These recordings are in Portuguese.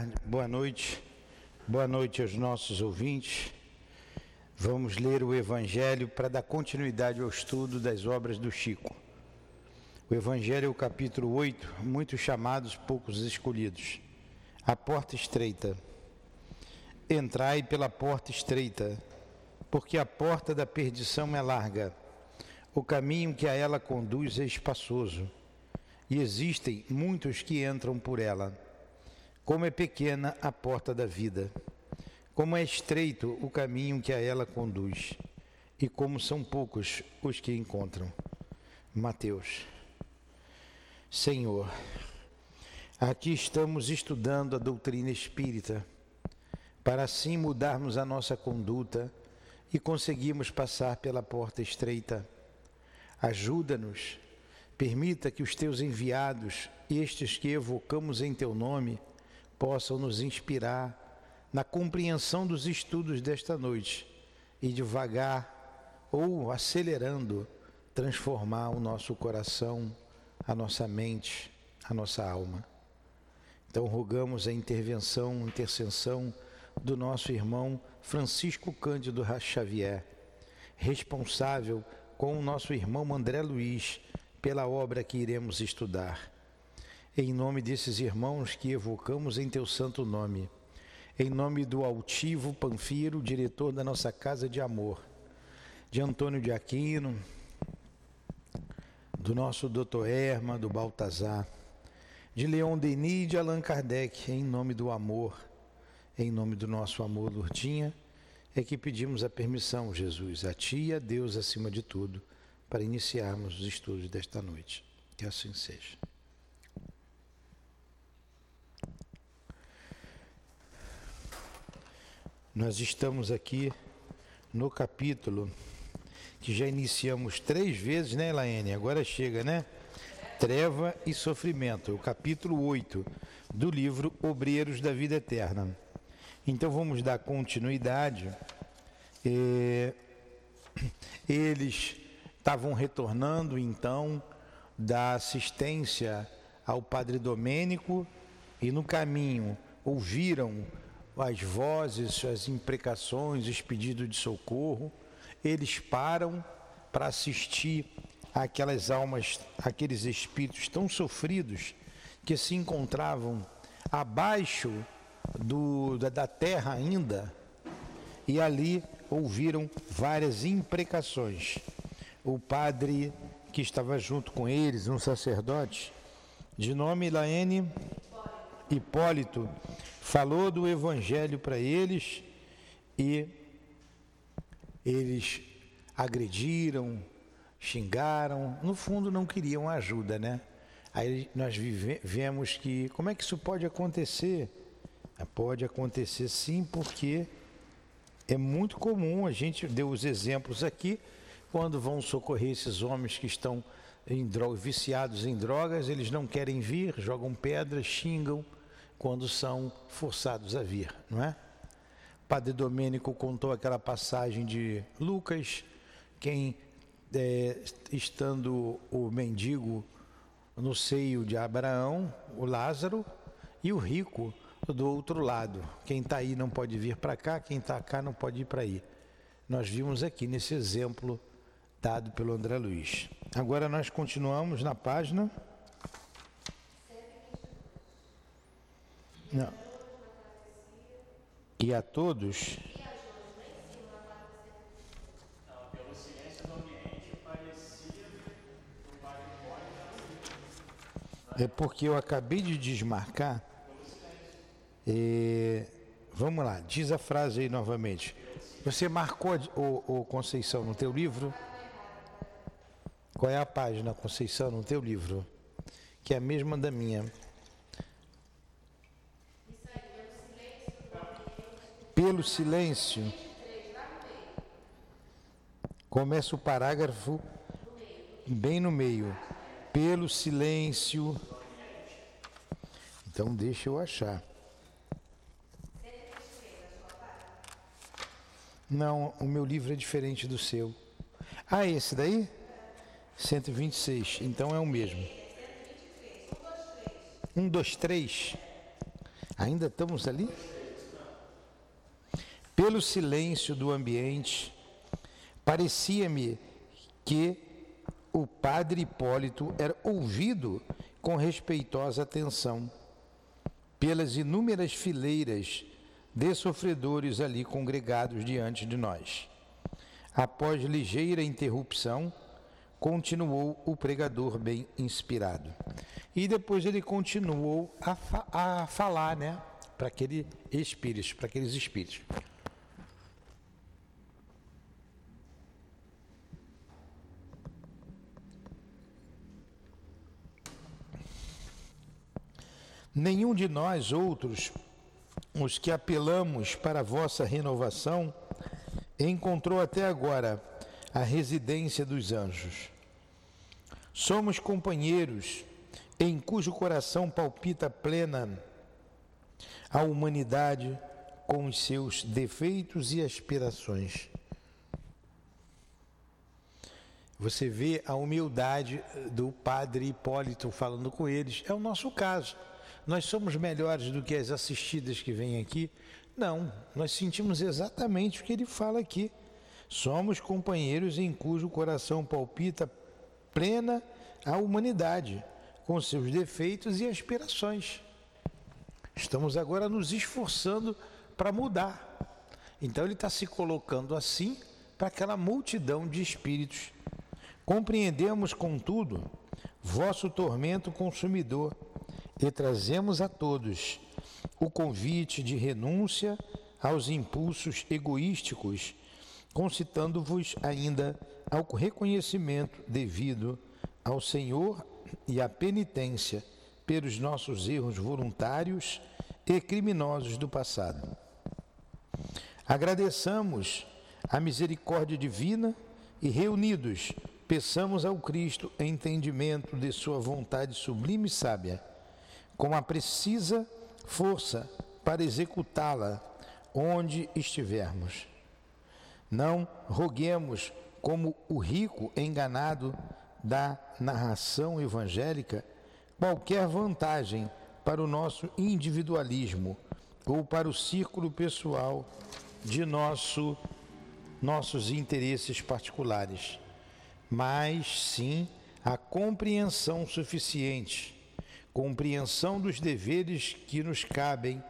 tarde, boa noite, boa noite aos nossos ouvintes. Vamos ler o Evangelho para dar continuidade ao estudo das obras do Chico. O Evangelho é o capítulo 8, muitos chamados, poucos escolhidos. A porta estreita. Entrai pela porta estreita, porque a porta da perdição é larga, o caminho que a ela conduz é espaçoso, e existem muitos que entram por ela. Como é pequena a porta da vida, como é estreito o caminho que a ela conduz, e como são poucos os que encontram. Mateus. Senhor, aqui estamos estudando a doutrina espírita, para assim mudarmos a nossa conduta e conseguirmos passar pela porta estreita. Ajuda-nos, permita que os teus enviados, estes que evocamos em teu nome, possam nos inspirar na compreensão dos estudos desta noite e devagar ou acelerando transformar o nosso coração a nossa mente, a nossa alma. Então rogamos a intervenção, intercessão do nosso irmão Francisco Cândido Xavier, responsável com o nosso irmão André Luiz pela obra que iremos estudar. Em nome desses irmãos que evocamos em teu santo nome, em nome do altivo Panfiro, diretor da nossa casa de amor, de Antônio de Aquino, do nosso doutor Erma, do Baltazar, de Leon Denis e de Allan Kardec, em nome do amor, em nome do nosso amor, Lourdinha, é que pedimos a permissão, Jesus, a Ti e a Deus acima de tudo, para iniciarmos os estudos desta noite. Que assim seja. Nós estamos aqui no capítulo que já iniciamos três vezes, né, Elaine? Agora chega, né? Treva e Sofrimento, o capítulo 8 do livro Obreiros da Vida Eterna. Então vamos dar continuidade. É, eles estavam retornando então da assistência ao Padre Domênico e no caminho ouviram as vozes, as imprecações, os pedidos de socorro eles param para assistir aquelas almas, aqueles espíritos tão sofridos que se encontravam abaixo do, da, da terra ainda e ali ouviram várias imprecações. O padre que estava junto com eles, um sacerdote, de nome Laene Hipólito, falou do evangelho para eles e eles agrediram, xingaram, no fundo não queriam ajuda, né? Aí nós vemos que como é que isso pode acontecer? Ah, pode acontecer sim, porque é muito comum, a gente deu os exemplos aqui, quando vão socorrer esses homens que estão em drogas, viciados em drogas, eles não querem vir, jogam pedras, xingam quando são forçados a vir, não é? Padre Domênico contou aquela passagem de Lucas, quem é, estando o mendigo no seio de Abraão, o Lázaro, e o rico do outro lado. Quem está aí não pode vir para cá, quem está cá não pode ir para aí. Nós vimos aqui nesse exemplo dado pelo André Luiz. Agora nós continuamos na página. Não e a todos. É porque eu acabei de desmarcar. É, vamos lá, diz a frase aí novamente. Você marcou o, o Conceição no teu livro? Qual é a página, Conceição, no teu livro? Que é a mesma da minha. Pelo silêncio. Começa o parágrafo bem no meio. Pelo silêncio. Então deixa eu achar. Não, o meu livro é diferente do seu. Ah, esse daí? 126. Então é o mesmo. Um, dois, três. Ainda estamos ali? Pelo silêncio do ambiente, parecia-me que o padre Hipólito era ouvido com respeitosa atenção pelas inúmeras fileiras de sofredores ali congregados diante de nós. Após ligeira interrupção, continuou o pregador bem inspirado. E depois ele continuou a, fa a falar, né, para aquele espírito, para aqueles espíritos. Nenhum de nós outros, os que apelamos para a vossa renovação, encontrou até agora a residência dos anjos. Somos companheiros em cujo coração palpita plena a humanidade com os seus defeitos e aspirações. Você vê a humildade do padre Hipólito falando com eles. É o nosso caso. Nós somos melhores do que as assistidas que vêm aqui? Não, nós sentimos exatamente o que ele fala aqui. Somos companheiros em cujo coração palpita plena a humanidade, com seus defeitos e aspirações. Estamos agora nos esforçando para mudar. Então ele está se colocando assim para aquela multidão de espíritos. Compreendemos, contudo, vosso tormento consumidor e trazemos a todos o convite de renúncia aos impulsos egoísticos, concitando-vos ainda ao reconhecimento devido ao Senhor e à penitência pelos nossos erros voluntários e criminosos do passado. Agradeçamos a misericórdia divina e reunidos peçamos ao Cristo entendimento de sua vontade sublime e sábia com a precisa força para executá-la onde estivermos. Não roguemos como o rico enganado da narração evangélica qualquer vantagem para o nosso individualismo ou para o círculo pessoal de nosso, nossos interesses particulares, mas sim a compreensão suficiente compreensão dos deveres que nos cabem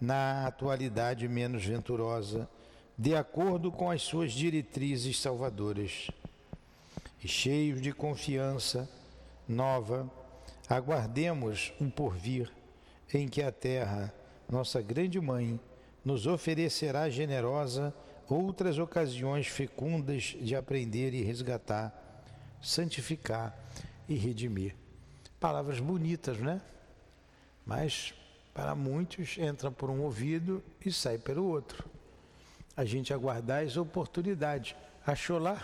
na atualidade menos venturosa, de acordo com as suas diretrizes salvadoras. E cheios de confiança nova, aguardemos um porvir em que a terra, nossa grande mãe, nos oferecerá generosa outras ocasiões fecundas de aprender e resgatar, santificar e redimir. Palavras bonitas, né? Mas para muitos entra por um ouvido e sai pelo outro. A gente aguardar as oportunidades. Achou lá?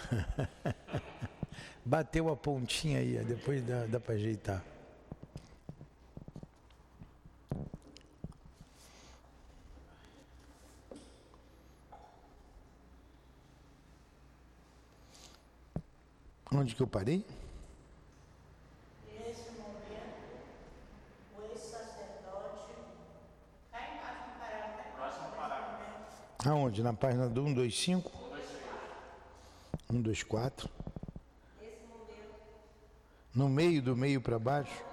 Bateu a pontinha aí, depois dá, dá para ajeitar. Onde que eu parei? Aonde? Na página do 125? 124. No meio do meio para baixo?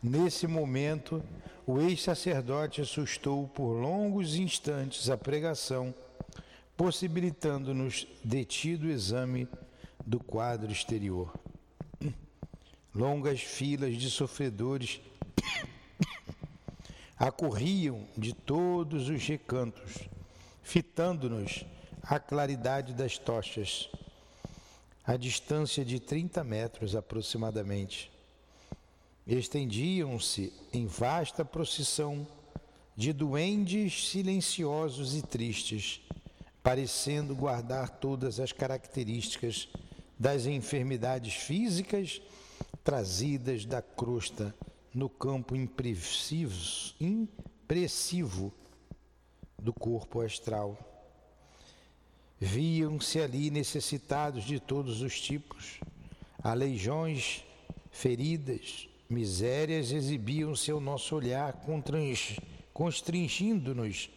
Nesse momento, o ex-sacerdote assustou por longos instantes a pregação, possibilitando-nos detido exame do quadro exterior. Longas filas de sofredores acorriam de todos os recantos, fitando-nos a claridade das tochas, a distância de 30 metros aproximadamente. Estendiam-se em vasta procissão de duendes silenciosos e tristes, parecendo guardar todas as características das enfermidades físicas trazidas da crosta no campo impressivo do corpo astral. Viam-se ali necessitados de todos os tipos, aleijões, feridas, misérias exibiam-se ao nosso olhar, constringindo-nos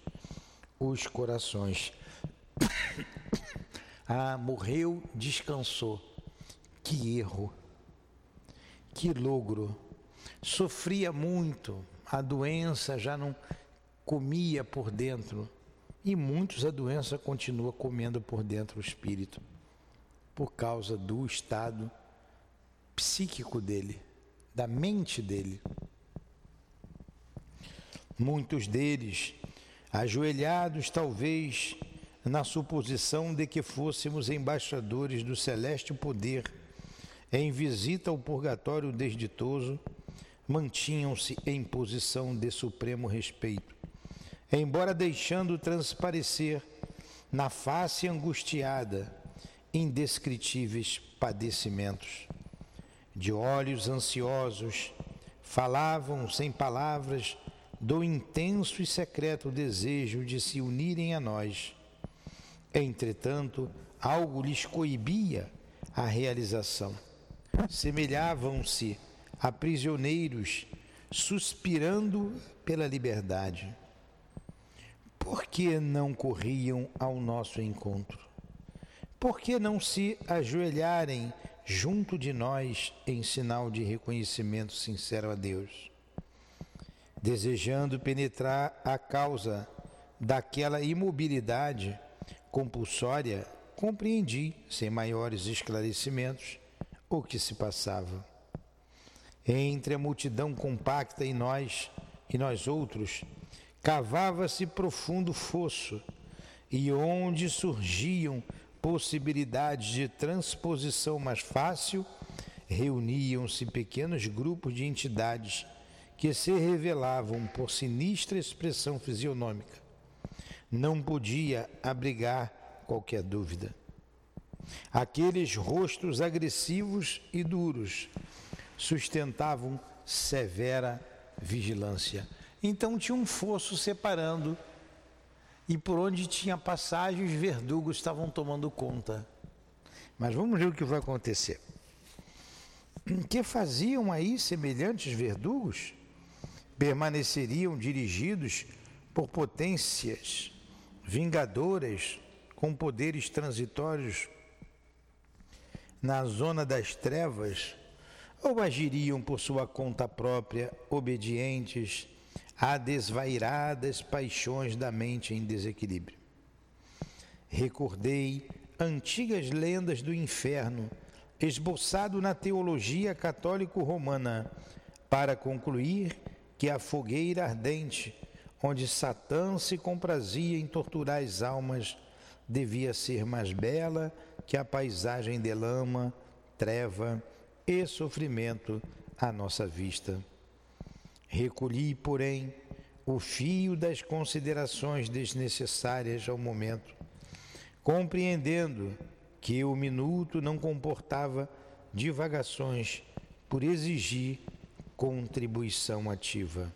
os corações. ah, morreu, descansou. Que erro, que logro. Sofria muito, a doença já não comia por dentro. E muitos a doença continua comendo por dentro o espírito, por causa do estado psíquico dele, da mente dele. Muitos deles, ajoelhados talvez na suposição de que fôssemos embaixadores do celeste poder, em visita ao purgatório desditoso, mantinham-se em posição de supremo respeito, embora deixando transparecer na face angustiada indescritíveis padecimentos. De olhos ansiosos, falavam sem palavras do intenso e secreto desejo de se unirem a nós. Entretanto, algo lhes coibia a realização. Semelhavam-se a prisioneiros suspirando pela liberdade. Por que não corriam ao nosso encontro? Por que não se ajoelharem junto de nós em sinal de reconhecimento sincero a Deus? Desejando penetrar a causa daquela imobilidade compulsória, compreendi, sem maiores esclarecimentos, o que se passava. Entre a multidão compacta e nós, e nós outros, cavava-se profundo fosso, e onde surgiam possibilidades de transposição mais fácil, reuniam-se pequenos grupos de entidades que se revelavam por sinistra expressão fisionômica. Não podia abrigar qualquer dúvida. Aqueles rostos agressivos e duros sustentavam severa vigilância. Então tinha um fosso separando e por onde tinha passagem os verdugos estavam tomando conta. Mas vamos ver o que vai acontecer. Que faziam aí semelhantes verdugos? Permaneceriam dirigidos por potências vingadoras com poderes transitórios na zona das trevas ou agiriam por sua conta própria, obedientes a desvairadas paixões da mente em desequilíbrio. Recordei antigas lendas do inferno, esboçado na teologia católico-romana, para concluir que a fogueira ardente, onde Satã se comprazia em torturar as almas, devia ser mais bela que a paisagem de lama, treva e sofrimento à nossa vista. Recolhi, porém, o fio das considerações desnecessárias ao momento, compreendendo que o minuto não comportava divagações por exigir contribuição ativa.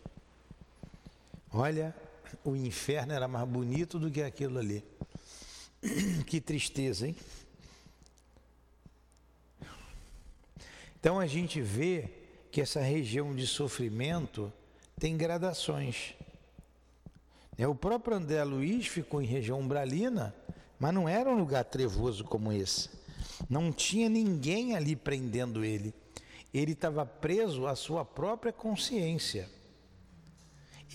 Olha, o inferno era mais bonito do que aquilo ali. Que tristeza, hein? Então a gente vê que essa região de sofrimento tem gradações. É, o próprio André Luiz ficou em região umbralina, mas não era um lugar trevoso como esse. Não tinha ninguém ali prendendo ele. Ele estava preso à sua própria consciência.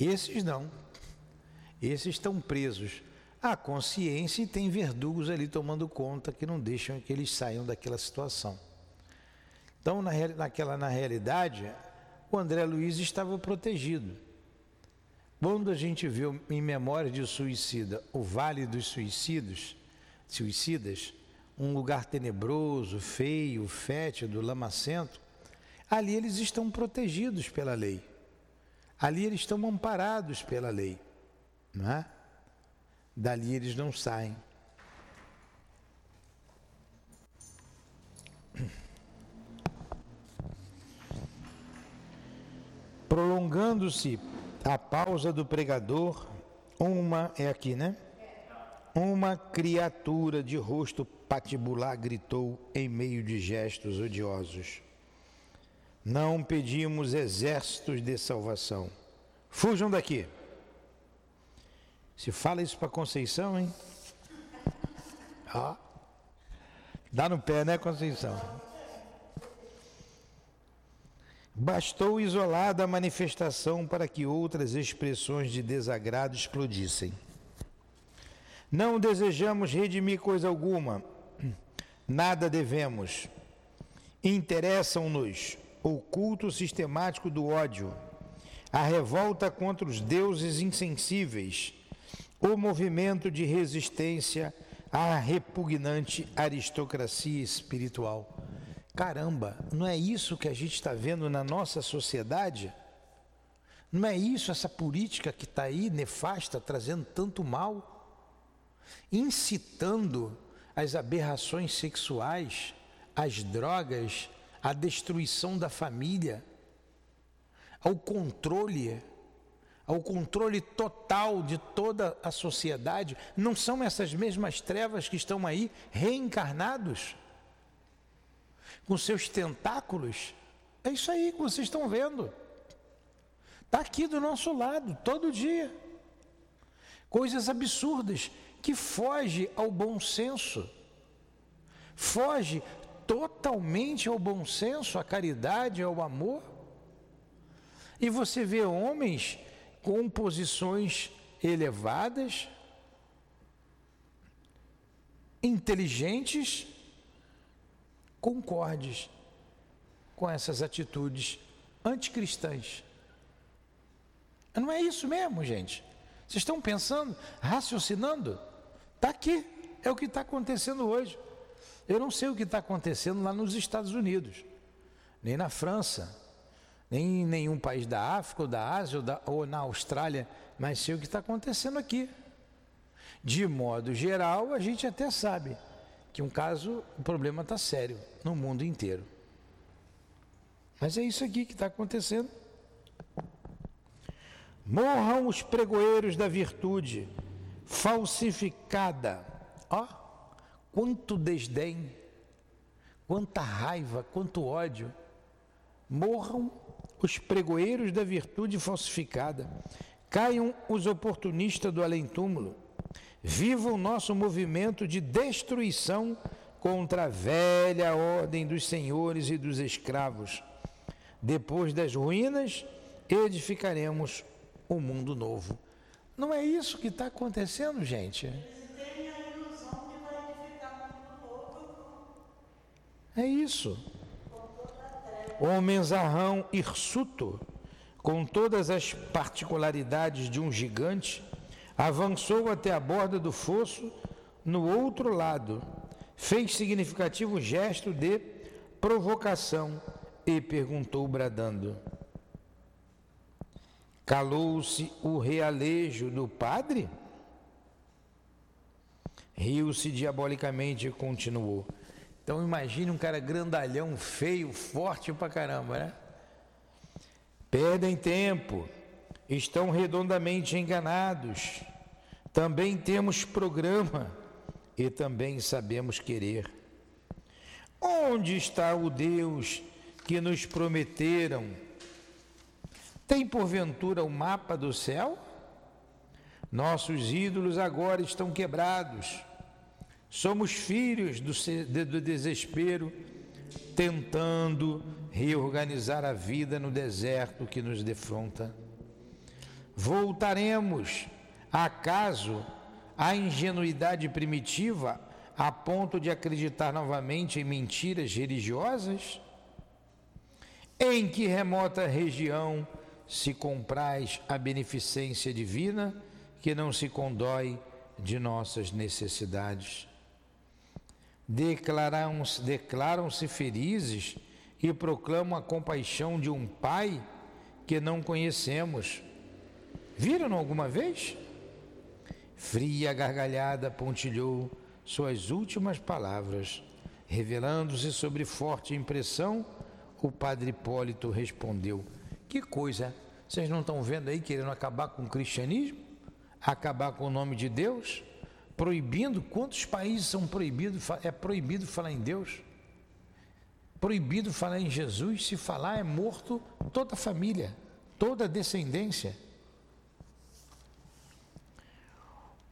Esses não. Esses estão presos à consciência e tem verdugos ali tomando conta que não deixam que eles saiam daquela situação. Então, na, naquela, na realidade, o André Luiz estava protegido. Quando a gente viu em Memória de Suicida o Vale dos Suicidas, suicidas, um lugar tenebroso, feio, fétido, lamacento, ali eles estão protegidos pela lei. Ali eles estão amparados pela lei. Não é? Dali eles não saem. Prolongando-se a pausa do pregador, uma, é aqui, né? Uma criatura de rosto patibular gritou em meio de gestos odiosos. Não pedimos exércitos de salvação. Fujam daqui. Se fala isso para Conceição, hein? Ó. Dá no pé, né, Conceição? Bastou isolada a manifestação para que outras expressões de desagrado explodissem. Não desejamos redimir coisa alguma, nada devemos. Interessam-nos o culto sistemático do ódio, a revolta contra os deuses insensíveis, o movimento de resistência à repugnante aristocracia espiritual. Caramba, não é isso que a gente está vendo na nossa sociedade? Não é isso, essa política que está aí nefasta, trazendo tanto mal? incitando as aberrações sexuais, as drogas, a destruição da família, ao controle, ao controle total de toda a sociedade. Não são essas mesmas trevas que estão aí reencarnados com seus tentáculos? É isso aí que vocês estão vendo. Está aqui do nosso lado, todo dia. Coisas absurdas que foge ao bom senso, foge totalmente ao bom senso, à caridade, ao amor. E você vê homens com posições elevadas, inteligentes, concordes com essas atitudes anticristãs. Não é isso mesmo, gente? Vocês estão pensando, raciocinando? Está aqui, é o que está acontecendo hoje. Eu não sei o que está acontecendo lá nos Estados Unidos, nem na França, nem em nenhum país da África ou da Ásia ou, da, ou na Austrália, mas sei o que está acontecendo aqui. De modo geral, a gente até sabe que um caso, o problema está sério no mundo inteiro. Mas é isso aqui que está acontecendo. Morram os pregoeiros da virtude, falsificada. Ó, quanto desdém, quanta raiva, quanto ódio. Morram os pregoeiros da virtude falsificada. Caiam os oportunistas do além-túmulo. Viva o nosso movimento de destruição contra a velha ordem dos senhores e dos escravos. Depois das ruínas, edificaremos o um mundo novo. Não é isso que está acontecendo, gente? É isso. Homem zarrão hirsuto, com todas as particularidades de um gigante, avançou até a borda do fosso no outro lado, fez significativo gesto de provocação e perguntou bradando: Calou-se o realejo do padre? Riu-se diabolicamente e continuou. Então imagine um cara grandalhão, feio, forte pra caramba, né? Perdem tempo, estão redondamente enganados. Também temos programa e também sabemos querer. Onde está o Deus que nos prometeram? Tem porventura o mapa do céu? Nossos ídolos agora estão quebrados. Somos filhos do, do desespero, tentando reorganizar a vida no deserto que nos defronta. Voltaremos, acaso, à ingenuidade primitiva a ponto de acreditar novamente em mentiras religiosas? Em que remota região se comprais a beneficência divina que não se condói de nossas necessidades. Declaram-se declaram felizes e proclamam a compaixão de um Pai que não conhecemos. Viram alguma vez? Fria gargalhada pontilhou suas últimas palavras, revelando-se sobre forte impressão, o padre Hipólito respondeu: que coisa! Vocês não estão vendo aí querendo acabar com o cristianismo? Acabar com o nome de Deus? Proibindo? Quantos países são proibidos? É proibido falar em Deus? proibido falar em Jesus, se falar é morto toda a família, toda a descendência.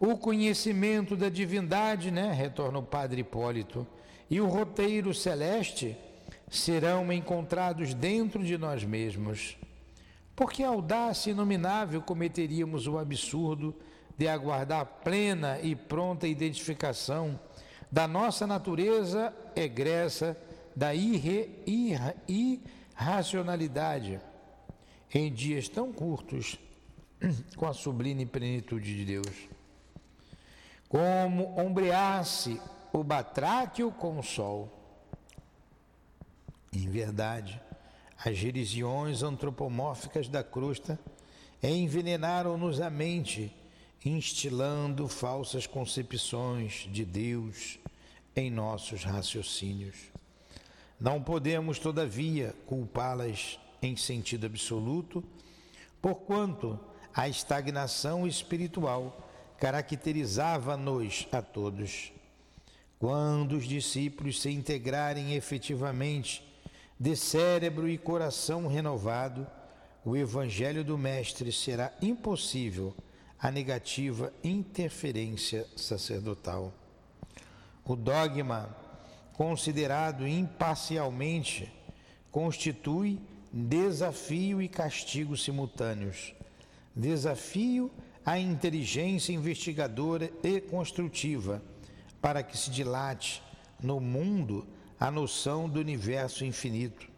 O conhecimento da divindade, né, retorna o padre Hipólito, e o roteiro celeste serão encontrados dentro de nós mesmos. Porque audácia inominável cometeríamos o absurdo de aguardar plena e pronta identificação da nossa natureza egressa da irre, irra, irracionalidade em dias tão curtos com a sublime plenitude de Deus. Como ombreasse o batráquio com o sol. Em verdade, as religiões antropomórficas da crosta envenenaram-nos a mente, instilando falsas concepções de Deus em nossos raciocínios. Não podemos, todavia, culpá-las em sentido absoluto, porquanto a estagnação espiritual caracterizava-nos a todos. Quando os discípulos se integrarem efetivamente de cérebro e coração renovado, o Evangelho do Mestre será impossível a negativa interferência sacerdotal. O dogma, considerado imparcialmente, constitui desafio e castigo simultâneos. Desafio a inteligência investigadora e construtiva para que se dilate no mundo a noção do universo infinito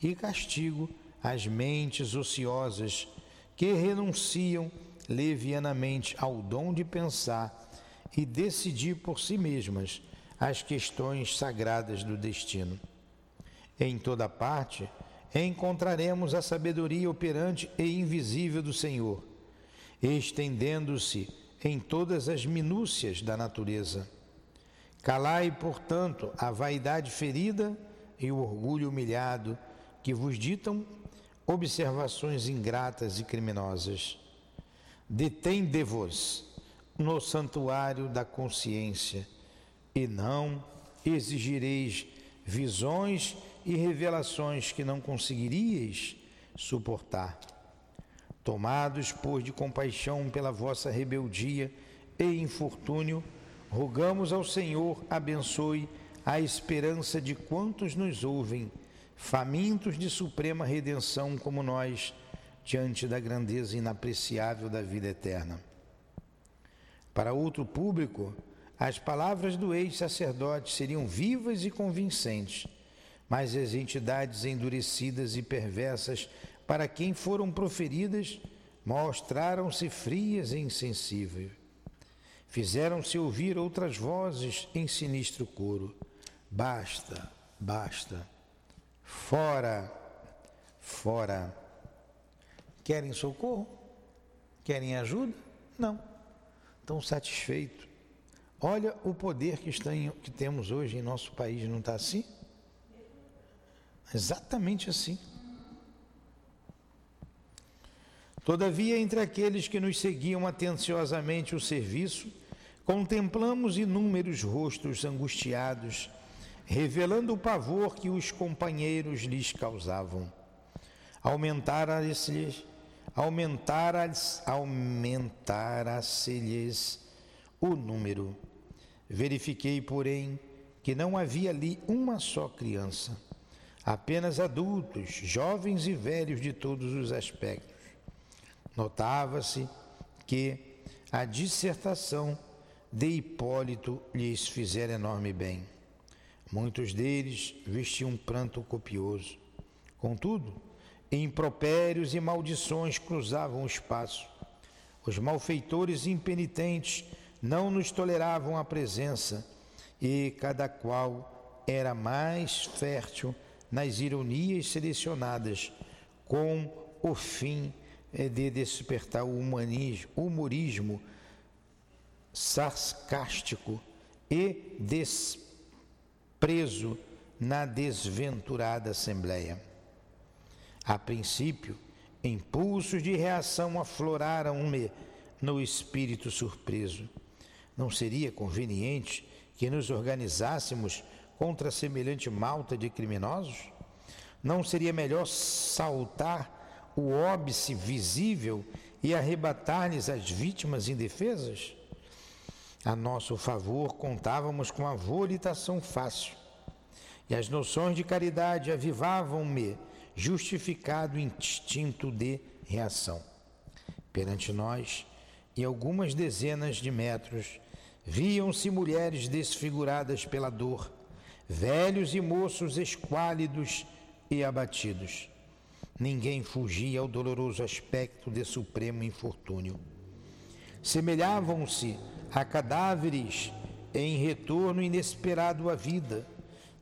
e castigo às mentes ociosas que renunciam levianamente ao dom de pensar e decidir por si mesmas as questões sagradas do destino. Em toda parte encontraremos a sabedoria operante e invisível do Senhor estendendo-se em todas as minúcias da natureza. Calai, portanto, a vaidade ferida e o orgulho humilhado que vos ditam observações ingratas e criminosas. Detende-vos no santuário da consciência e não exigireis visões e revelações que não conseguiríeis suportar. Tomados, pois, de compaixão pela vossa rebeldia e infortúnio, rogamos ao Senhor abençoe a esperança de quantos nos ouvem, famintos de suprema redenção como nós, diante da grandeza inapreciável da vida eterna. Para outro público, as palavras do ex-sacerdote seriam vivas e convincentes, mas as entidades endurecidas e perversas para quem foram proferidas, mostraram-se frias e insensíveis. Fizeram-se ouvir outras vozes em sinistro coro. Basta, basta. Fora, fora. Querem socorro? Querem ajuda? Não. Estão satisfeitos. Olha o poder que, está em, que temos hoje em nosso país, não está assim? Exatamente assim. Todavia, entre aqueles que nos seguiam atenciosamente o serviço, contemplamos inúmeros rostos angustiados, revelando o pavor que os companheiros lhes causavam. Aumentara-se-lhes aumentara-se lhes o número. Verifiquei, porém, que não havia ali uma só criança, apenas adultos, jovens e velhos de todos os aspectos Notava-se que a dissertação de Hipólito lhes fizera enorme bem. Muitos deles vestiam um pranto copioso. Contudo, impropérios e maldições cruzavam o espaço. Os malfeitores impenitentes não nos toleravam a presença e cada qual era mais fértil nas ironias selecionadas com o fim é de despertar o humanismo, humorismo sarcástico e desprezo na desventurada Assembleia. A princípio, impulsos de reação afloraram-me no espírito surpreso. Não seria conveniente que nos organizássemos contra semelhante malta de criminosos? Não seria melhor saltar o óbice visível e arrebatar-lhes as vítimas indefesas? A nosso favor, contávamos com a volitação fácil, e as noções de caridade avivavam-me, justificado instinto de reação. Perante nós, em algumas dezenas de metros, viam-se mulheres desfiguradas pela dor, velhos e moços esquálidos e abatidos. Ninguém fugia ao doloroso aspecto de supremo infortúnio. Semelhavam-se a cadáveres em retorno inesperado à vida,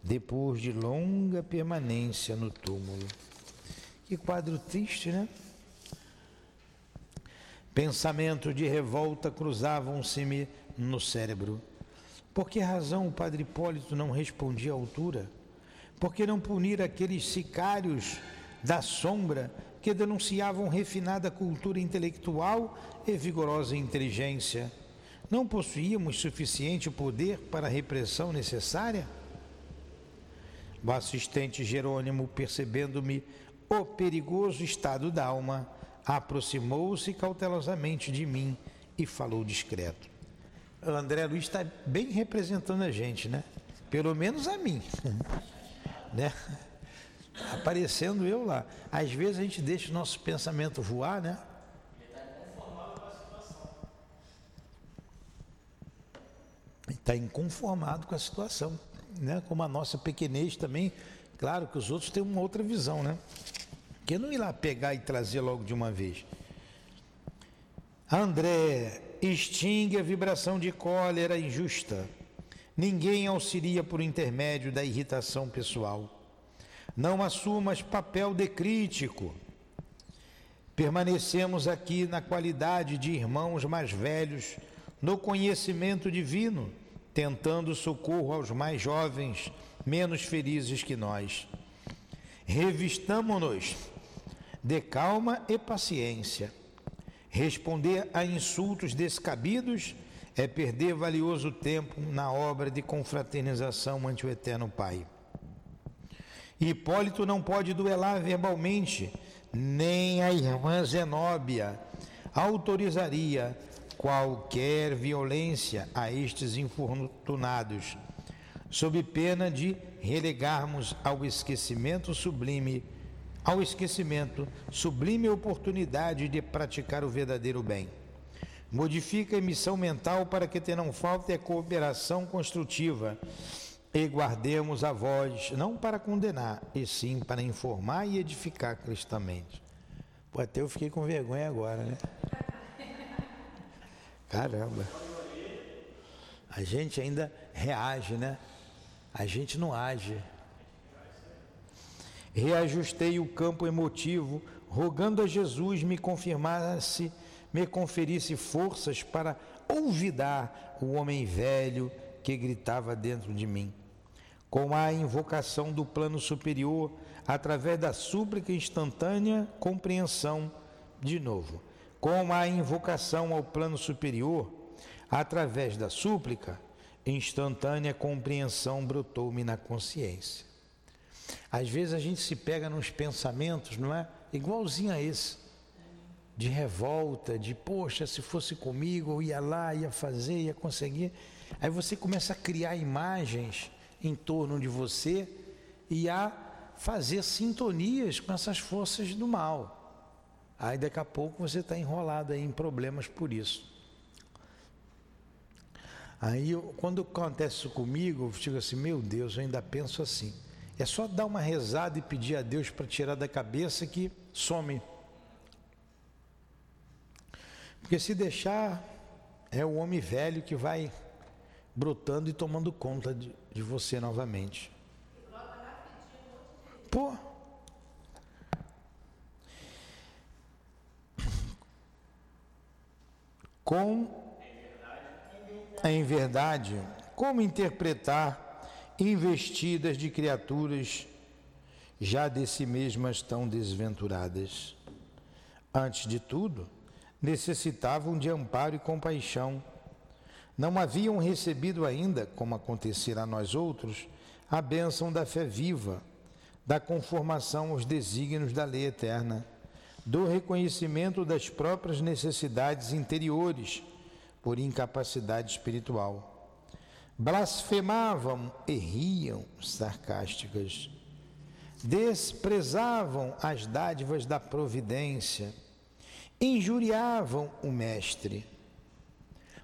depois de longa permanência no túmulo. Que quadro triste, né? Pensamentos de revolta cruzavam-se-me no cérebro. Por que razão o padre Hipólito não respondia à altura? Por que não punir aqueles sicários da sombra que denunciavam refinada cultura intelectual e vigorosa inteligência? Não possuíamos suficiente poder para a repressão necessária? O assistente Jerônimo, percebendo-me o perigoso estado da alma, aproximou-se cautelosamente de mim e falou discreto. O André Luiz está bem representando a gente, né? Pelo menos a mim. né? Aparecendo eu lá. Às vezes a gente deixa o nosso pensamento voar, né? está inconformado com a situação, né? Como a nossa pequenez também, claro que os outros têm uma outra visão, né? Que não ir lá pegar e trazer logo de uma vez. André, extingue a vibração de cólera injusta. Ninguém auxilia por intermédio da irritação pessoal. Não assumas papel de crítico. Permanecemos aqui na qualidade de irmãos mais velhos, no conhecimento divino tentando socorro aos mais jovens, menos felizes que nós. Revistamo-nos de calma e paciência. Responder a insultos descabidos é perder valioso tempo na obra de confraternização ante o Eterno Pai. Hipólito não pode duelar verbalmente, nem a irmã Zenóbia autorizaria qualquer violência a estes infortunados, sob pena de relegarmos ao esquecimento sublime, ao esquecimento sublime oportunidade de praticar o verdadeiro bem. Modifica a emissão mental para que não falte a cooperação construtiva e guardemos a voz, não para condenar, e sim para informar e edificar cristamente. Pô, até eu fiquei com vergonha agora, né? Caramba. A gente ainda reage, né? A gente não age. Reajustei o campo emotivo, rogando a Jesus me confirmasse, me conferisse forças para olvidar o homem velho que gritava dentro de mim. Com a invocação do plano superior, através da súplica instantânea compreensão, de novo com a invocação ao plano superior, através da súplica, instantânea compreensão brotou-me na consciência. Às vezes a gente se pega nos pensamentos, não é? Igualzinho a esse, de revolta, de poxa, se fosse comigo, eu ia lá, ia fazer, ia conseguir. Aí você começa a criar imagens em torno de você e a fazer sintonias com essas forças do mal. Aí daqui a pouco você está enrolado em problemas por isso. Aí quando acontece isso comigo, eu fico assim, meu Deus, eu ainda penso assim. É só dar uma rezada e pedir a Deus para tirar da cabeça que some. Porque se deixar, é o homem velho que vai brotando e tomando conta de, de você novamente. Pô, com em verdade, como interpretar investidas de criaturas já de si mesmas tão desventuradas? Antes de tudo, necessitavam de amparo e compaixão. Não haviam recebido ainda, como acontecerá a nós outros, a bênção da fé viva, da conformação aos desígnios da lei eterna, do reconhecimento das próprias necessidades interiores por incapacidade espiritual. Blasfemavam e riam sarcásticas. Desprezavam as dádivas da providência. Injuriavam o Mestre.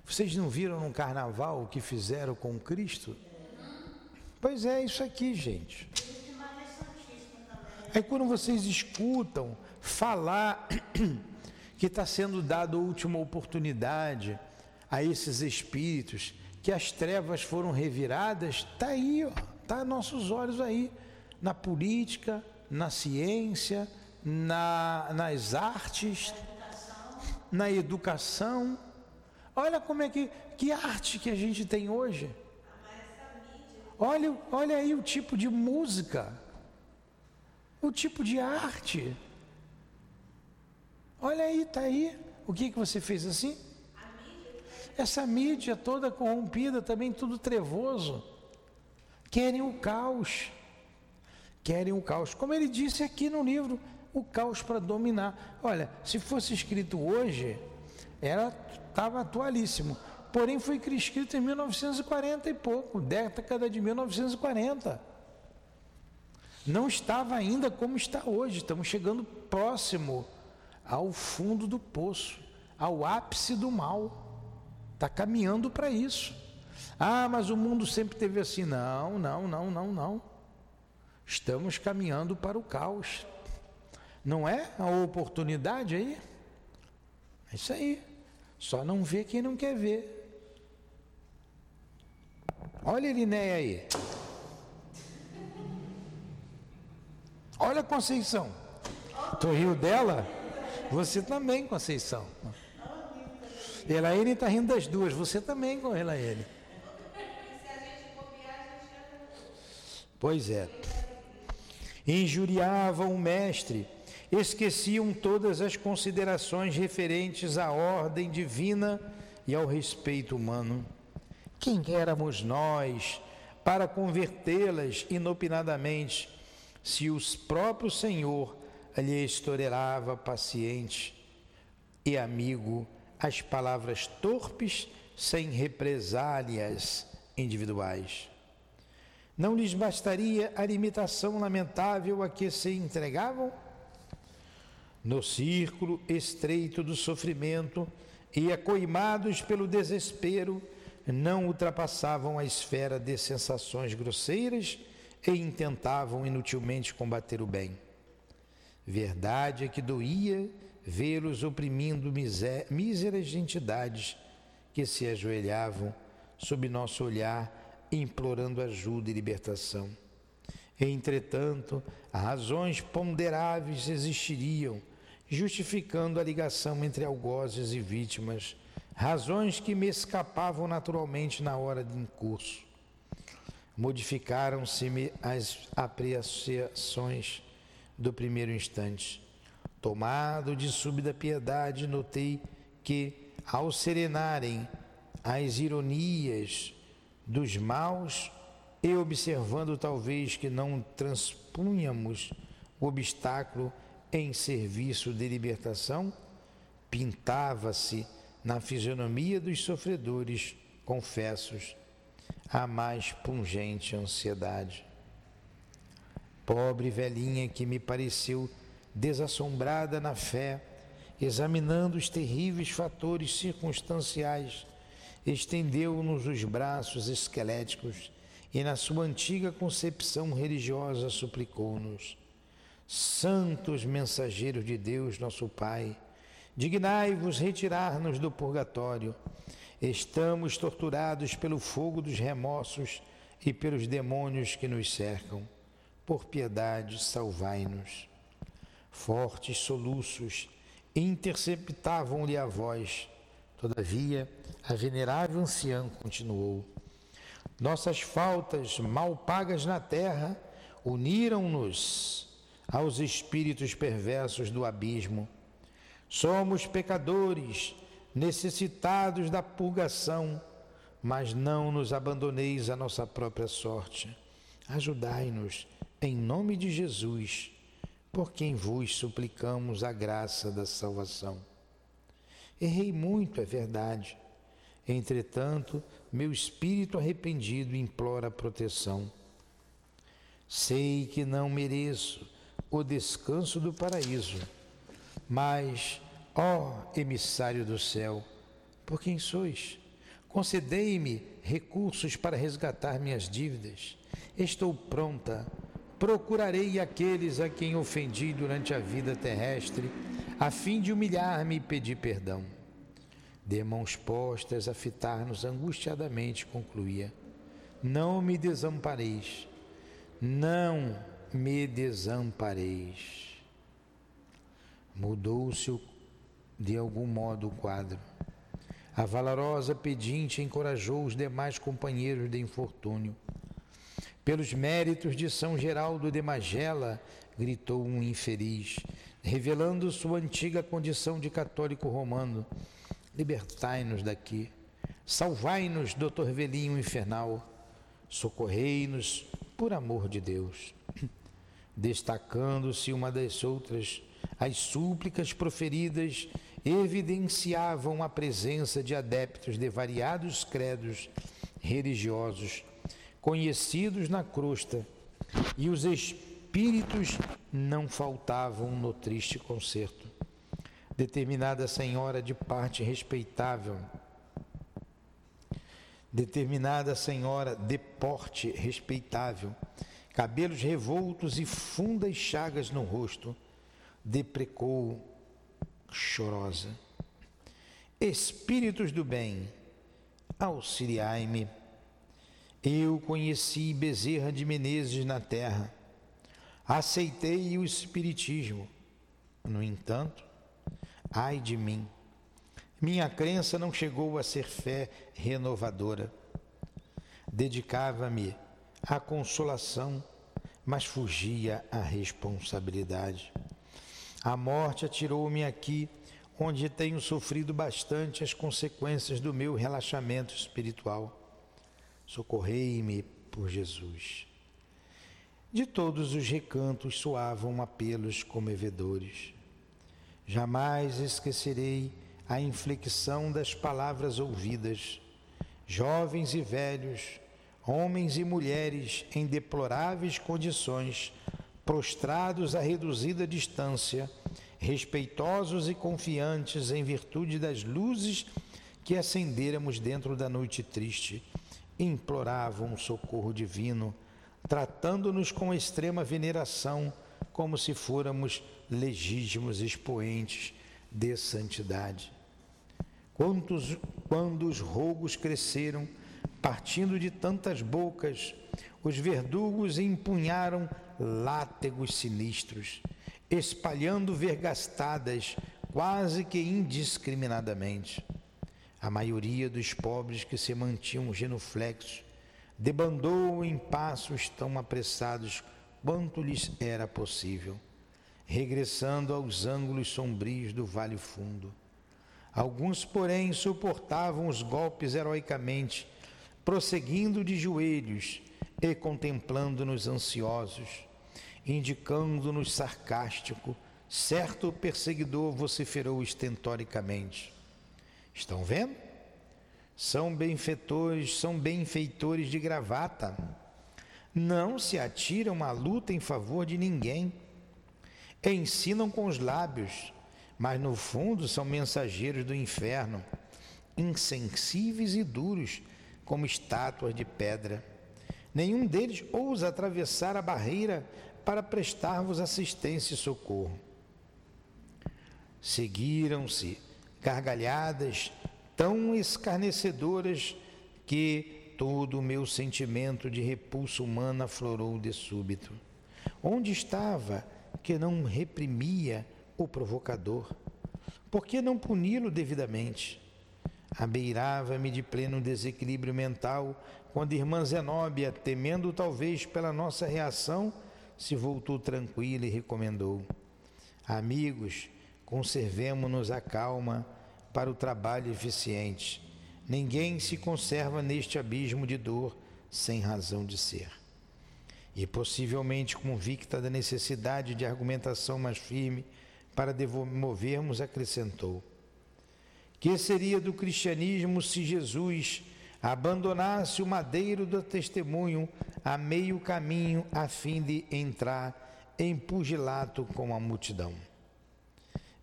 Vocês não viram no carnaval o que fizeram com Cristo? Pois é, isso aqui, gente. Aí quando vocês escutam falar que está sendo dada a última oportunidade a esses espíritos, que as trevas foram reviradas, está aí, está nossos olhos aí, na política, na ciência, na, nas artes, na educação. Olha como é que, que arte que a gente tem hoje. Olha, olha aí o tipo de música, o tipo de arte. Olha aí, está aí. O que, que você fez assim? Essa mídia toda corrompida, também tudo trevoso. Querem o caos. Querem o caos. Como ele disse aqui no livro, o caos para dominar. Olha, se fosse escrito hoje, era estava atualíssimo. Porém, foi escrito em 1940 e pouco, década de 1940. Não estava ainda como está hoje. Estamos chegando próximo ao fundo do poço, ao ápice do mal. Está caminhando para isso. Ah, mas o mundo sempre teve assim. Não, não, não, não, não. Estamos caminhando para o caos. Não é a oportunidade aí? É isso aí. Só não vê quem não quer ver. Olha a Linéia aí. Olha a Conceição. Tu riu dela? Você também, Conceição. Elaine está rindo das duas, você também com Elaine. Pois é. Injuriavam o mestre, esqueciam todas as considerações referentes à ordem divina e ao respeito humano. Quem éramos nós para convertê-las inopinadamente, se o próprio Senhor lhes tolerava paciente e amigo as palavras torpes sem represálias individuais. Não lhes bastaria a limitação lamentável a que se entregavam? No círculo estreito do sofrimento e acoimados pelo desespero, não ultrapassavam a esfera de sensações grosseiras e intentavam inutilmente combater o bem. Verdade é que doía vê-los oprimindo míseras entidades que se ajoelhavam sob nosso olhar, implorando ajuda e libertação. Entretanto, razões ponderáveis existiriam, justificando a ligação entre algozes e vítimas, razões que me escapavam naturalmente na hora de incurso. Modificaram-se-me as apreciações do primeiro instante Tomado de súbita piedade, notei que, ao serenarem as ironias dos maus e observando talvez que não transpunhamos o obstáculo em serviço de libertação, pintava-se na fisionomia dos sofredores confessos a mais pungente ansiedade. Pobre velhinha que me pareceu desassombrada na fé, examinando os terríveis fatores circunstanciais, estendeu-nos os braços esqueléticos e, na sua antiga concepção religiosa, suplicou-nos: Santos mensageiros de Deus, nosso Pai, dignai-vos retirar-nos do purgatório. Estamos torturados pelo fogo dos remorsos e pelos demônios que nos cercam. Por piedade, salvai-nos. Fortes soluços interceptavam-lhe a voz. Todavia, a venerável anciã continuou: Nossas faltas mal pagas na terra uniram-nos aos espíritos perversos do abismo. Somos pecadores, necessitados da purgação, mas não nos abandoneis à nossa própria sorte. Ajudai-nos, em nome de Jesus, por quem vos suplicamos a graça da salvação. Errei muito, é verdade. Entretanto, meu espírito arrependido implora proteção. Sei que não mereço o descanso do paraíso, mas, ó emissário do céu, por quem sois? Concedei-me recursos para resgatar minhas dívidas. Estou pronta. Procurarei aqueles a quem ofendi durante a vida terrestre, a fim de humilhar-me e pedir perdão. De mãos postas a fitar-nos angustiadamente, concluía: Não me desampareis, não me desampareis. Mudou-se de algum modo o quadro. A valorosa pedinte encorajou os demais companheiros de infortúnio. Pelos méritos de São Geraldo de Magela, gritou um infeliz, revelando sua antiga condição de católico romano. Libertai-nos daqui. Salvai-nos, doutor Velinho infernal. Socorrei-nos, por amor de Deus. Destacando-se uma das outras, as súplicas proferidas evidenciavam a presença de adeptos de variados credos religiosos, conhecidos na crosta, e os espíritos não faltavam no triste concerto. Determinada senhora de parte respeitável, determinada senhora de porte respeitável, cabelos revoltos e fundas chagas no rosto, deprecou chorosa. Espíritos do bem, auxiliai-me. Eu conheci Bezerra de Menezes na terra, aceitei o Espiritismo. No entanto, ai de mim, minha crença não chegou a ser fé renovadora. Dedicava-me à consolação, mas fugia à responsabilidade. A morte atirou-me aqui, onde tenho sofrido bastante as consequências do meu relaxamento espiritual. Socorrei-me por Jesus. De todos os recantos soavam apelos comovedores. Jamais esquecerei a inflexão das palavras ouvidas. Jovens e velhos, homens e mulheres em deploráveis condições, prostrados a reduzida distância, respeitosos e confiantes em virtude das luzes que acendêramos dentro da noite triste, imploravam o socorro divino, tratando-nos com extrema veneração, como se fôramos legítimos expoentes de santidade. Quantos, quando os rogos cresceram, partindo de tantas bocas, os verdugos empunharam látegos sinistros, espalhando vergastadas quase que indiscriminadamente. A maioria dos pobres que se mantinham genuflexos debandou em passos tão apressados quanto lhes era possível, regressando aos ângulos sombrios do vale fundo. Alguns, porém, suportavam os golpes heroicamente, prosseguindo de joelhos e contemplando-nos ansiosos, indicando-nos sarcástico, certo perseguidor vociferou estentoricamente. Estão vendo? São benfeitores, são benfeitores de gravata. Não se atiram à luta em favor de ninguém. Ensinam com os lábios, mas no fundo são mensageiros do inferno, insensíveis e duros, como estátuas de pedra. Nenhum deles ousa atravessar a barreira para prestar-vos assistência e socorro. Seguiram-se gargalhadas tão escarnecedoras que todo o meu sentimento de repulsa humana aflorou de súbito. Onde estava que não reprimia o provocador? Por que não puni-lo devidamente? Abeirava-me de pleno desequilíbrio mental quando irmã Zenóbia, temendo talvez pela nossa reação, se voltou tranquila e recomendou: Amigos, conservemo-nos a calma para o trabalho eficiente. Ninguém se conserva neste abismo de dor sem razão de ser. e possivelmente convicta da necessidade de argumentação mais firme para demovermos, acrescentou: Que seria do cristianismo se Jesus abandonasse o madeiro do testemunho a meio caminho a fim de entrar em pugilato com a multidão?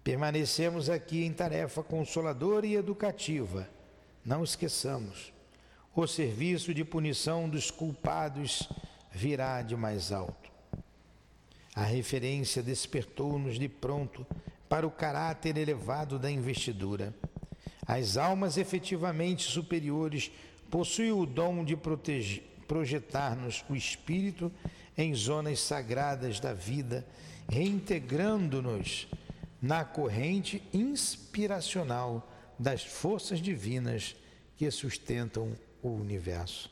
Permanecemos aqui em tarefa consoladora e educativa. Não esqueçamos o serviço de punição dos culpados virá de mais alto. A referência despertou-nos de pronto para o caráter elevado da investidura. As almas efetivamente superiores possuem o dom de projetar-nos o espírito em zonas sagradas da vida, reintegrando-nos na corrente inspiracional das forças divinas que sustentam o universo.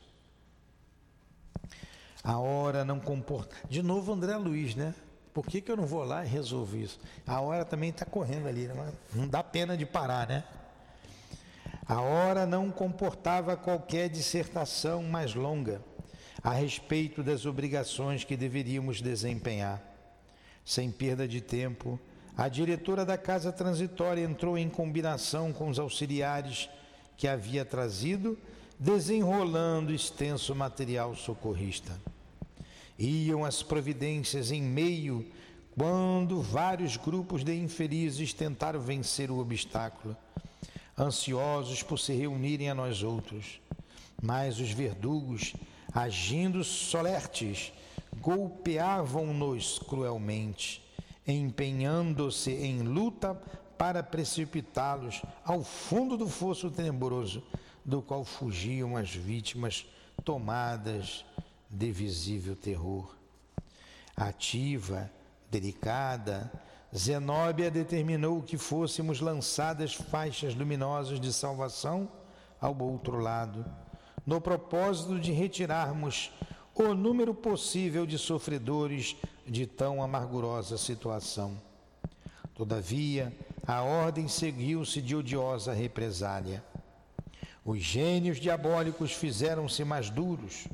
A hora não comporta. De novo, André Luiz, né? Por que, que eu não vou lá e resolvo isso? A hora também está correndo ali, né? não dá pena de parar, né? A hora não comportava qualquer dissertação mais longa a respeito das obrigações que deveríamos desempenhar. Sem perda de tempo, a diretora da casa transitória entrou em combinação com os auxiliares que havia trazido desenrolando extenso material socorrista. Iam as providências em meio quando vários grupos de infelizes tentaram vencer o obstáculo, ansiosos por se reunirem a nós outros. Mas os verdugos, agindo solertes, golpeavam-nos cruelmente, empenhando-se em luta para precipitá-los ao fundo do fosso tenebroso do qual fugiam as vítimas tomadas de visível terror. Ativa, delicada, Zenóbia determinou que fôssemos lançadas faixas luminosas de salvação ao outro lado, no propósito de retirarmos o número possível de sofredores de tão amargurosa situação. Todavia, a ordem seguiu-se de odiosa represália. Os gênios diabólicos fizeram-se mais duros,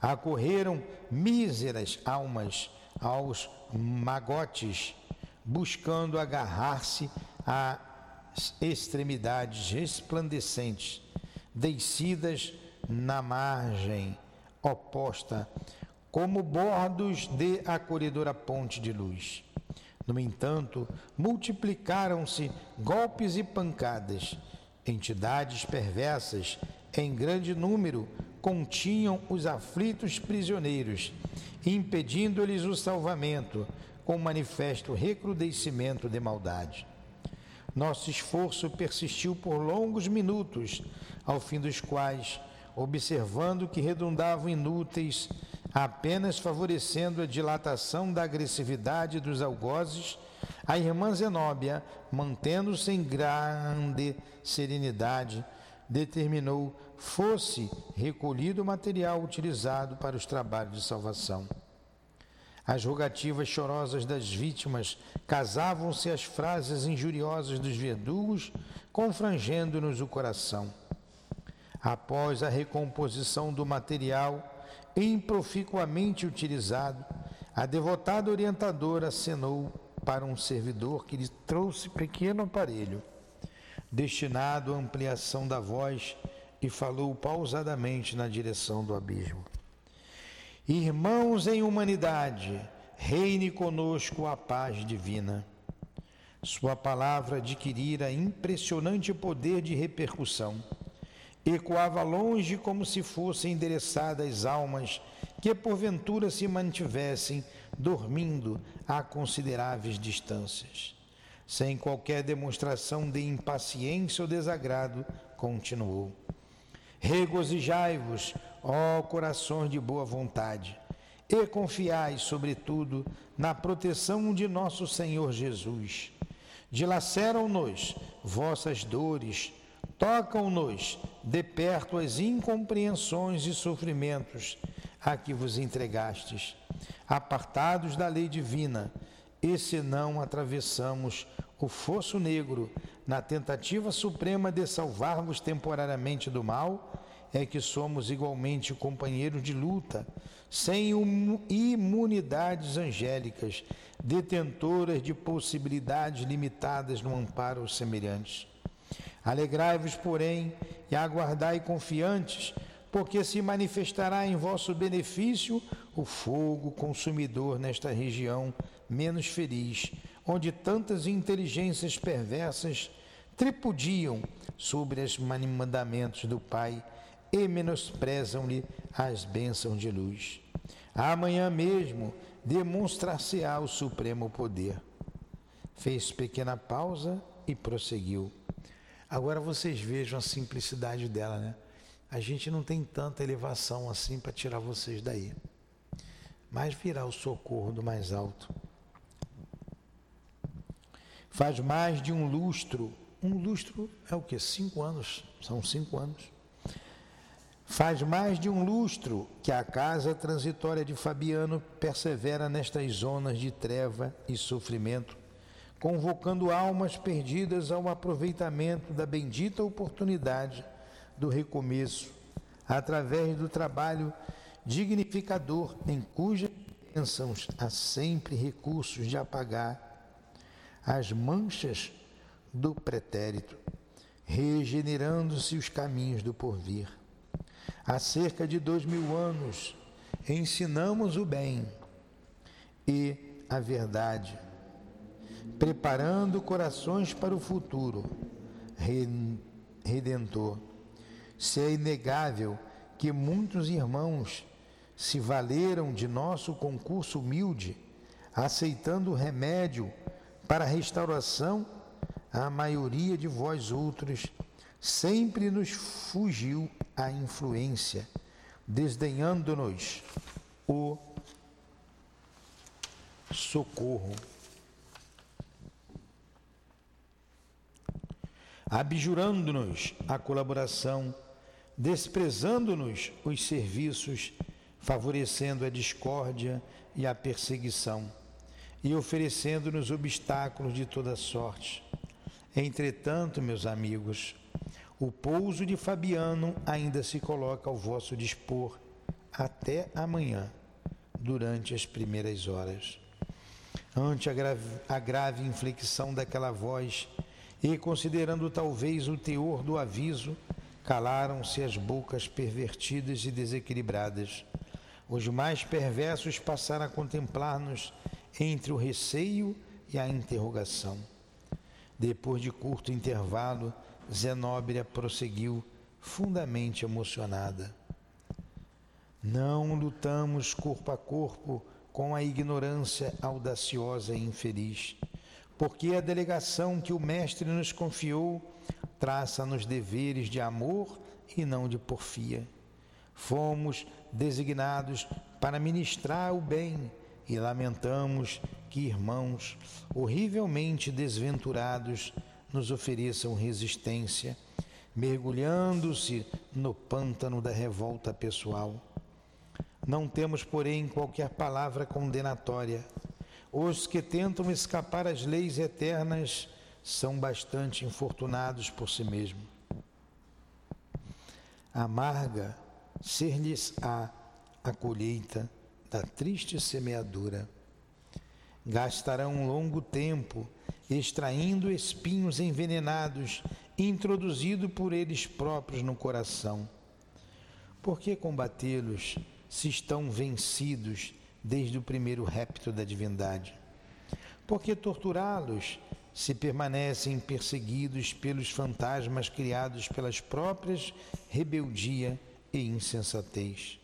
acorreram míseras almas aos magotes, buscando agarrar-se às extremidades resplandecentes, descidas na margem oposta, como bordos de acolhedora ponte de luz. No entanto, multiplicaram-se golpes e pancadas Entidades perversas, em grande número, continham os aflitos prisioneiros, impedindo-lhes o salvamento, com manifesto recrudescimento de maldade. Nosso esforço persistiu por longos minutos, ao fim dos quais, observando que redundavam inúteis, apenas favorecendo a dilatação da agressividade dos algozes, a irmã Zenóbia, mantendo-se em grande serenidade, determinou fosse recolhido o material utilizado para os trabalhos de salvação. As rogativas chorosas das vítimas casavam-se às frases injuriosas dos verdugos, confrangendo-nos o coração. Após a recomposição do material improficuamente utilizado, a devotada orientadora acenou para um servidor que lhe trouxe pequeno aparelho, destinado à ampliação da voz, e falou pausadamente na direção do abismo. Irmãos em humanidade, reine conosco a paz divina. Sua palavra adquirira impressionante poder de repercussão. Ecoava longe como se fosse endereçada às almas que porventura se mantivessem dormindo a consideráveis distâncias. Sem qualquer demonstração de impaciência ou desagrado, continuou: Regozijai-vos, ó corações de boa vontade, e confiai, sobretudo, na proteção de nosso Senhor Jesus. Dilaceram-nos vossas dores, tocam-nos de perto as incompreensões e sofrimentos a que vos entregastes apartados da lei divina, e se não atravessamos o fosso negro na tentativa suprema de salvar-vos temporariamente do mal, é que somos igualmente companheiros de luta, sem imunidades angélicas, detentoras de possibilidades limitadas no amparo aos semelhantes. Alegrai-vos, porém, e aguardai confiantes, porque se manifestará em vosso benefício o fogo consumidor nesta região menos feliz, onde tantas inteligências perversas tripudiam sobre os mandamentos do Pai e menosprezam-lhe as bênçãos de luz. Amanhã mesmo demonstrar-se-á o supremo poder. Fez pequena pausa e prosseguiu. Agora vocês vejam a simplicidade dela, né? A gente não tem tanta elevação assim para tirar vocês daí. Mas virá o socorro do mais alto. Faz mais de um lustro. Um lustro é o que? Cinco anos. São cinco anos. Faz mais de um lustro que a casa transitória de Fabiano persevera nestas zonas de treva e sofrimento, convocando almas perdidas ao aproveitamento da bendita oportunidade do recomeço, através do trabalho dignificador em cujas bênçãos há sempre recursos de apagar as manchas do pretérito, regenerando-se os caminhos do porvir. Há cerca de dois mil anos ensinamos o bem e a verdade, preparando corações para o futuro redentor. Se é inegável que muitos irmãos se valeram de nosso concurso humilde, aceitando o remédio para a restauração, a maioria de vós outros sempre nos fugiu a influência, desdenhando-nos o socorro. Abjurando-nos a colaboração, desprezando-nos os serviços, favorecendo a discórdia e a perseguição e oferecendo-nos obstáculos de toda sorte. Entretanto, meus amigos, o pouso de Fabiano ainda se coloca ao vosso dispor até amanhã, durante as primeiras horas. Ante a grave, a grave inflexão daquela voz e considerando talvez o teor do aviso, calaram-se as bocas pervertidas e desequilibradas. Os mais perversos passaram a contemplar-nos entre o receio e a interrogação. Depois de curto intervalo, Zenóbria prosseguiu, fundamente emocionada. Não lutamos corpo a corpo com a ignorância audaciosa e infeliz, porque a delegação que o Mestre nos confiou traça-nos deveres de amor e não de porfia. Fomos designados para ministrar o bem e lamentamos que irmãos horrivelmente desventurados nos ofereçam resistência, mergulhando-se no pântano da revolta pessoal. Não temos, porém, qualquer palavra condenatória. Os que tentam escapar às leis eternas são bastante infortunados por si mesmos. Amarga ser-lhes-á a colheita da triste semeadura. Gastarão um longo tempo extraindo espinhos envenenados introduzidos por eles próprios no coração. Por que combatê-los se estão vencidos desde o primeiro repto da divindade? Por que torturá-los se permanecem perseguidos pelos fantasmas criados pelas próprias rebeldia e insensatez?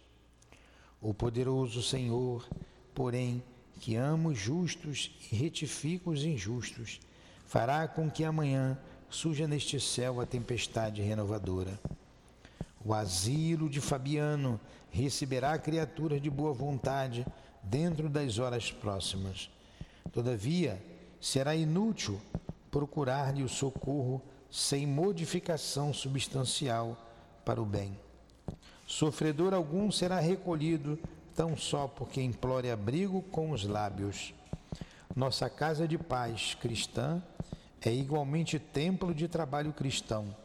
O poderoso Senhor, porém, que ama os justos e retifica os injustos, fará com que amanhã surja neste céu a tempestade renovadora. O asilo de Fabiano receberá criaturas de boa vontade dentro das horas próximas. Todavia, será inútil procurar-lhe o socorro sem modificação substancial para o bem. Sofredor algum será recolhido, tão só porque implore abrigo com os lábios. Nossa casa de paz cristã é igualmente templo de trabalho cristão,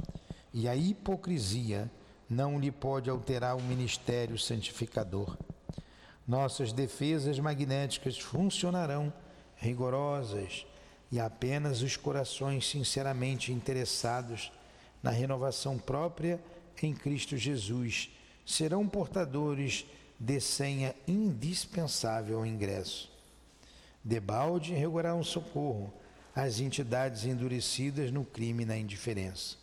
e a hipocrisia não lhe pode alterar o ministério santificador. Nossas defesas magnéticas funcionarão rigorosas e apenas os corações sinceramente interessados na renovação própria em Cristo Jesus serão portadores de senha indispensável ao ingresso. Debalde regulará um socorro às entidades endurecidas no crime e na indiferença.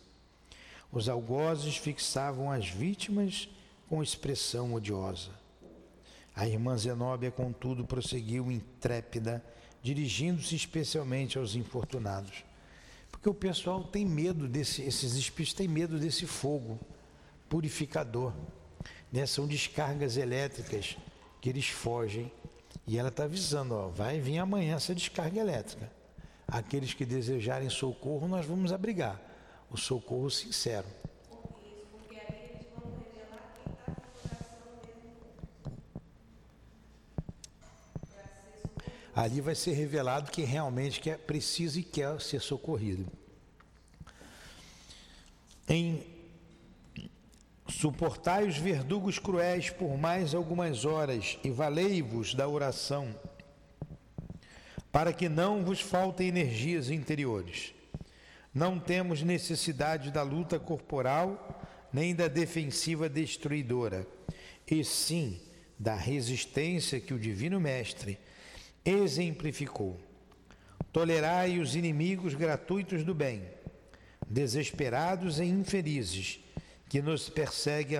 Os algozes fixavam as vítimas com expressão odiosa. A irmã Zenóbia, contudo, prosseguiu intrépida, dirigindo-se especialmente aos infortunados. Porque o pessoal tem medo desse, esses espíritos têm medo desse fogo purificador. Né? São descargas elétricas que eles fogem. E ela está avisando, ó, vai vir amanhã essa descarga elétrica. Aqueles que desejarem socorro, nós vamos abrigar. O socorro sincero. Ali vai ser revelado que realmente quer, precisa e quer ser socorrido. Em Suportai os verdugos cruéis por mais algumas horas e valei-vos da oração, para que não vos faltem energias interiores. Não temos necessidade da luta corporal nem da defensiva destruidora, e sim da resistência que o Divino Mestre exemplificou. Tolerai os inimigos gratuitos do bem, desesperados e infelizes que nos persegue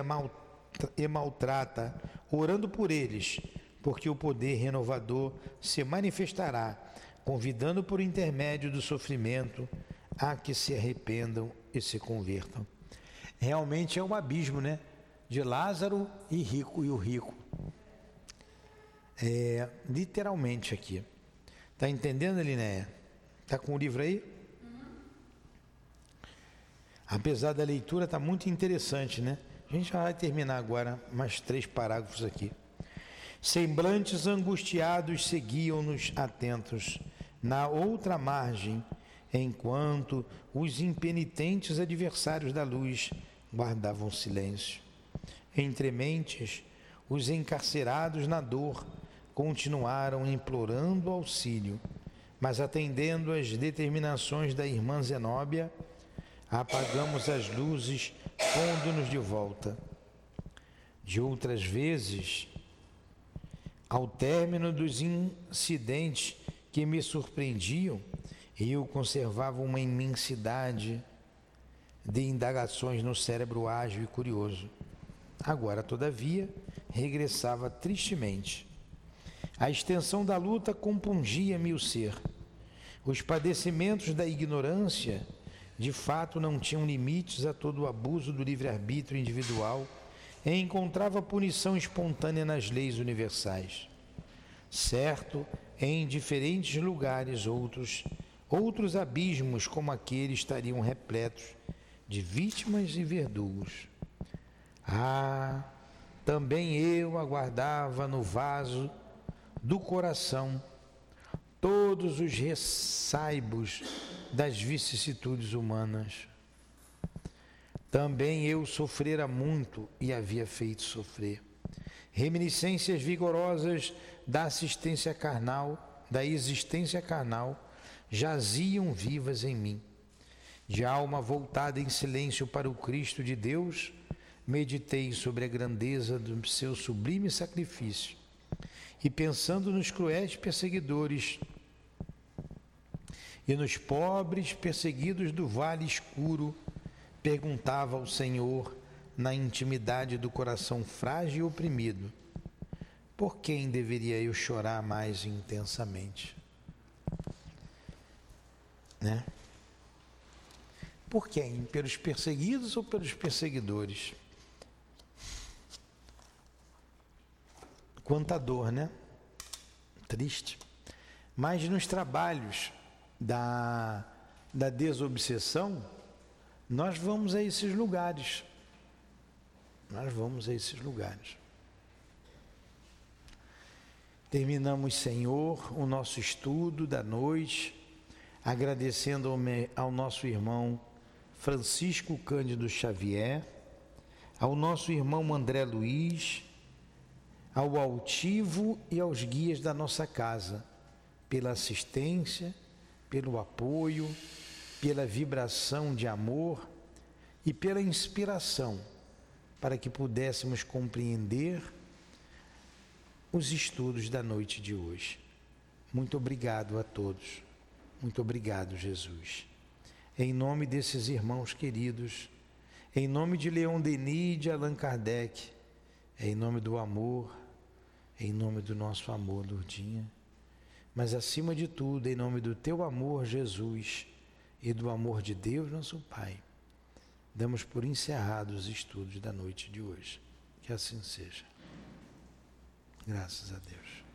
e maltrata, orando por eles, porque o poder renovador se manifestará, convidando por intermédio do sofrimento a que se arrependam e se convertam. Realmente é um abismo, né? De Lázaro e rico e o rico. É, literalmente aqui. Tá entendendo, Linéia? Tá com o livro aí? Apesar da leitura estar tá muito interessante, né? A gente já vai terminar agora mais três parágrafos aqui. Semblantes angustiados seguiam-nos atentos na outra margem, enquanto os impenitentes adversários da luz guardavam silêncio. Entre mentes, os encarcerados na dor continuaram implorando auxílio, mas atendendo às determinações da irmã Zenóbia, apagamos as luzes, pondo-nos de volta. De outras vezes, ao término dos incidentes que me surpreendiam, eu conservava uma imensidade de indagações no cérebro ágil e curioso. Agora, todavia, regressava tristemente. A extensão da luta compungia-me o ser. Os padecimentos da ignorância de fato não tinham limites a todo o abuso do livre-arbítrio individual e encontrava punição espontânea nas leis universais. Certo, em diferentes lugares outros, outros abismos como aquele estariam repletos de vítimas e verdugos. Ah, também eu aguardava no vaso do coração todos os ressaibos das vicissitudes humanas. Também eu sofrera muito e havia feito sofrer. Reminiscências vigorosas da assistência carnal, da existência carnal, jaziam vivas em mim. De alma voltada em silêncio para o Cristo de Deus, meditei sobre a grandeza do seu sublime sacrifício e pensando nos cruéis perseguidores e nos pobres perseguidos do vale escuro, perguntava ao Senhor, na intimidade do coração frágil e oprimido: por quem deveria eu chorar mais intensamente? Né? Por quem? Pelos perseguidos ou pelos perseguidores? Quanta dor, né? Triste. Mas nos trabalhos da, da desobsessão, nós vamos a esses lugares. Nós vamos a esses lugares. Terminamos, Senhor, o nosso estudo da noite, agradecendo ao, ao nosso irmão Francisco Cândido Xavier, ao nosso irmão André Luiz, ao altivo e aos guias da nossa casa, pela assistência, pelo apoio, pela vibração de amor e pela inspiração para que pudéssemos compreender os estudos da noite de hoje. Muito obrigado a todos. Muito obrigado, Jesus. Em nome desses irmãos queridos, em nome de Leon Denis e de Allan Kardec, em nome do amor, em nome do nosso amor, Lourdinha, mas acima de tudo, em nome do teu amor, Jesus, e do amor de Deus, nosso Pai, damos por encerrados os estudos da noite de hoje. Que assim seja. Graças a Deus.